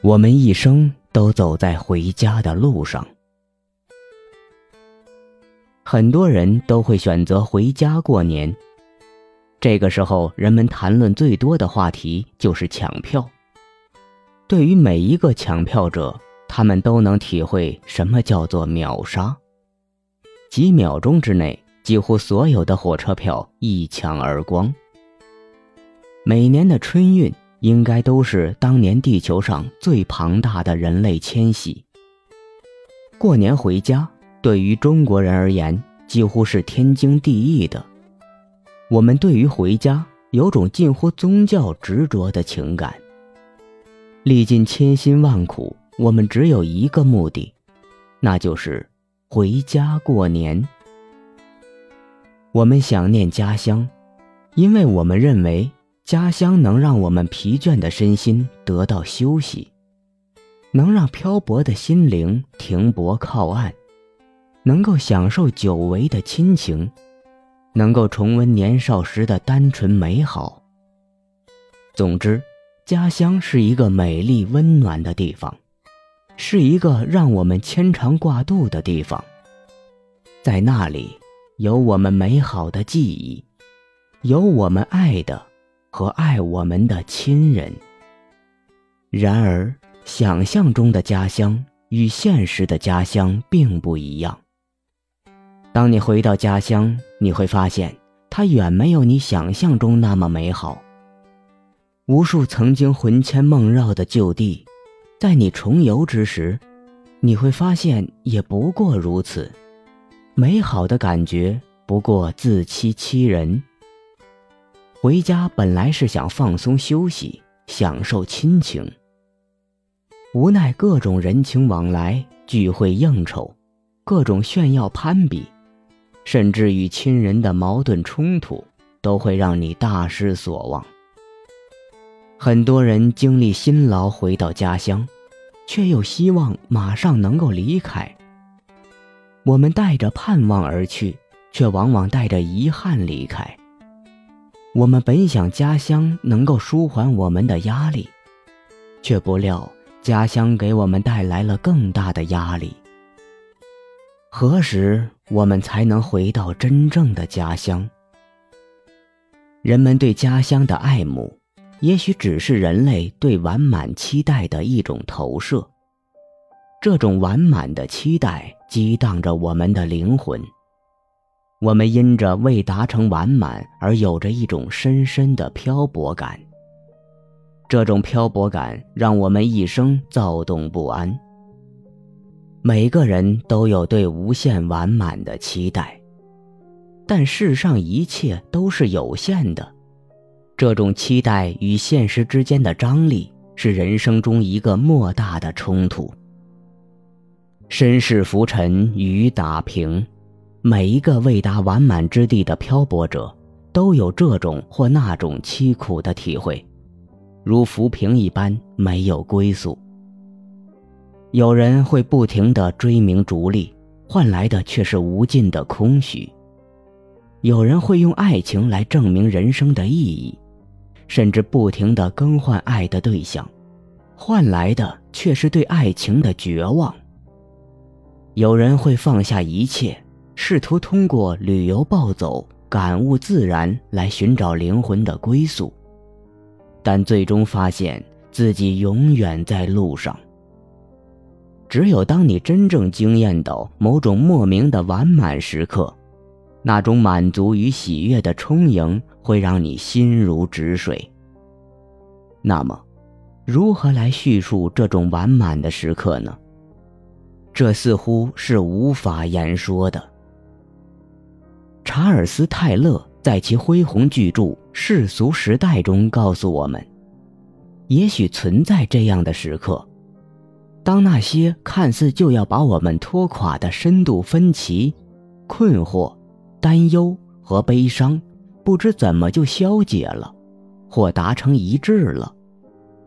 我们一生都走在回家的路上。很多人都会选择回家过年。这个时候，人们谈论最多的话题就是抢票。对于每一个抢票者，他们都能体会什么叫做秒杀。几秒钟之内，几乎所有的火车票一抢而光。每年的春运。应该都是当年地球上最庞大的人类迁徙。过年回家，对于中国人而言，几乎是天经地义的。我们对于回家有种近乎宗教执着的情感。历尽千辛万苦，我们只有一个目的，那就是回家过年。我们想念家乡，因为我们认为。家乡能让我们疲倦的身心得到休息，能让漂泊的心灵停泊靠岸，能够享受久违的亲情，能够重温年少时的单纯美好。总之，家乡是一个美丽温暖的地方，是一个让我们牵肠挂肚的地方。在那里，有我们美好的记忆，有我们爱的。和爱我们的亲人。然而，想象中的家乡与现实的家乡并不一样。当你回到家乡，你会发现它远没有你想象中那么美好。无数曾经魂牵梦绕的旧地，在你重游之时，你会发现也不过如此。美好的感觉不过自欺欺人。回家本来是想放松休息，享受亲情。无奈各种人情往来、聚会应酬、各种炫耀攀比，甚至与亲人的矛盾冲突，都会让你大失所望。很多人经历辛劳回到家乡，却又希望马上能够离开。我们带着盼望而去，却往往带着遗憾离开。我们本想家乡能够舒缓我们的压力，却不料家乡给我们带来了更大的压力。何时我们才能回到真正的家乡？人们对家乡的爱慕，也许只是人类对完满期待的一种投射。这种完满的期待激荡着我们的灵魂。我们因着未达成完满而有着一种深深的漂泊感。这种漂泊感让我们一生躁动不安。每个人都有对无限完满的期待，但世上一切都是有限的。这种期待与现实之间的张力，是人生中一个莫大的冲突。身世浮沉，雨打萍。每一个未达完满之地的漂泊者，都有这种或那种凄苦的体会，如浮萍一般没有归宿。有人会不停地追名逐利，换来的却是无尽的空虚；有人会用爱情来证明人生的意义，甚至不停地更换爱的对象，换来的却是对爱情的绝望。有人会放下一切。试图通过旅游暴走、感悟自然来寻找灵魂的归宿，但最终发现自己永远在路上。只有当你真正惊艳到某种莫名的完满时刻，那种满足与喜悦的充盈会让你心如止水。那么，如何来叙述这种完满的时刻呢？这似乎是无法言说的。查尔斯·泰勒在其恢宏巨著《世俗时代》中告诉我们：也许存在这样的时刻，当那些看似就要把我们拖垮的深度分歧、困惑、担忧和悲伤，不知怎么就消解了，或达成一致了，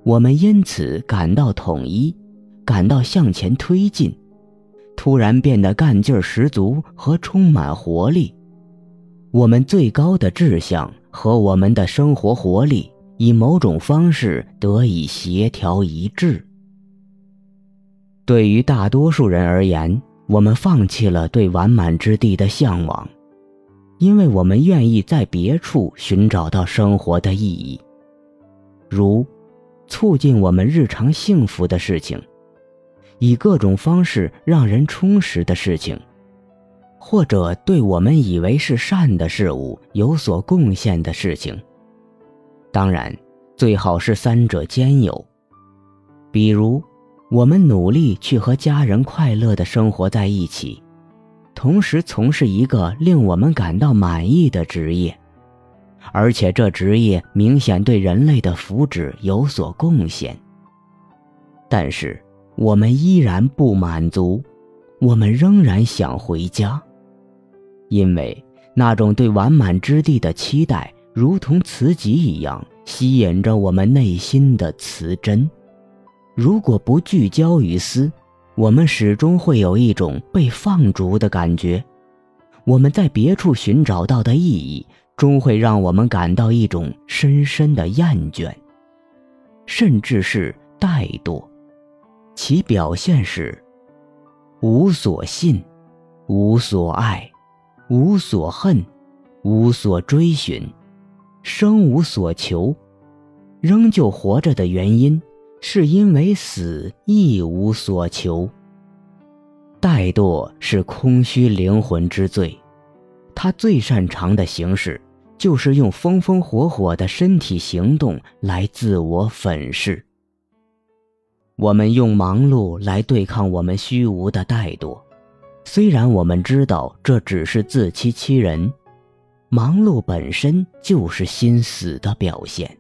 我们因此感到统一，感到向前推进，突然变得干劲儿十足和充满活力。我们最高的志向和我们的生活活力以某种方式得以协调一致。对于大多数人而言，我们放弃了对完满之地的向往，因为我们愿意在别处寻找到生活的意义，如促进我们日常幸福的事情，以各种方式让人充实的事情，或者对我们以为是善的事物有所贡献的事情。当然，最好是三者兼有，比如。我们努力去和家人快乐的生活在一起，同时从事一个令我们感到满意的职业，而且这职业明显对人类的福祉有所贡献。但是我们依然不满足，我们仍然想回家，因为那种对完满之地的期待，如同磁极一样吸引着我们内心的磁针。如果不聚焦于思，我们始终会有一种被放逐的感觉。我们在别处寻找到的意义，终会让我们感到一种深深的厌倦，甚至是怠惰。其表现是：无所信，无所爱，无所恨，无所追寻，生无所求，仍旧活着的原因。是因为死亦无所求。怠惰是空虚灵魂之罪，他最擅长的形式就是用风风火火的身体行动来自我粉饰。我们用忙碌来对抗我们虚无的怠惰，虽然我们知道这只是自欺欺人，忙碌本身就是心死的表现。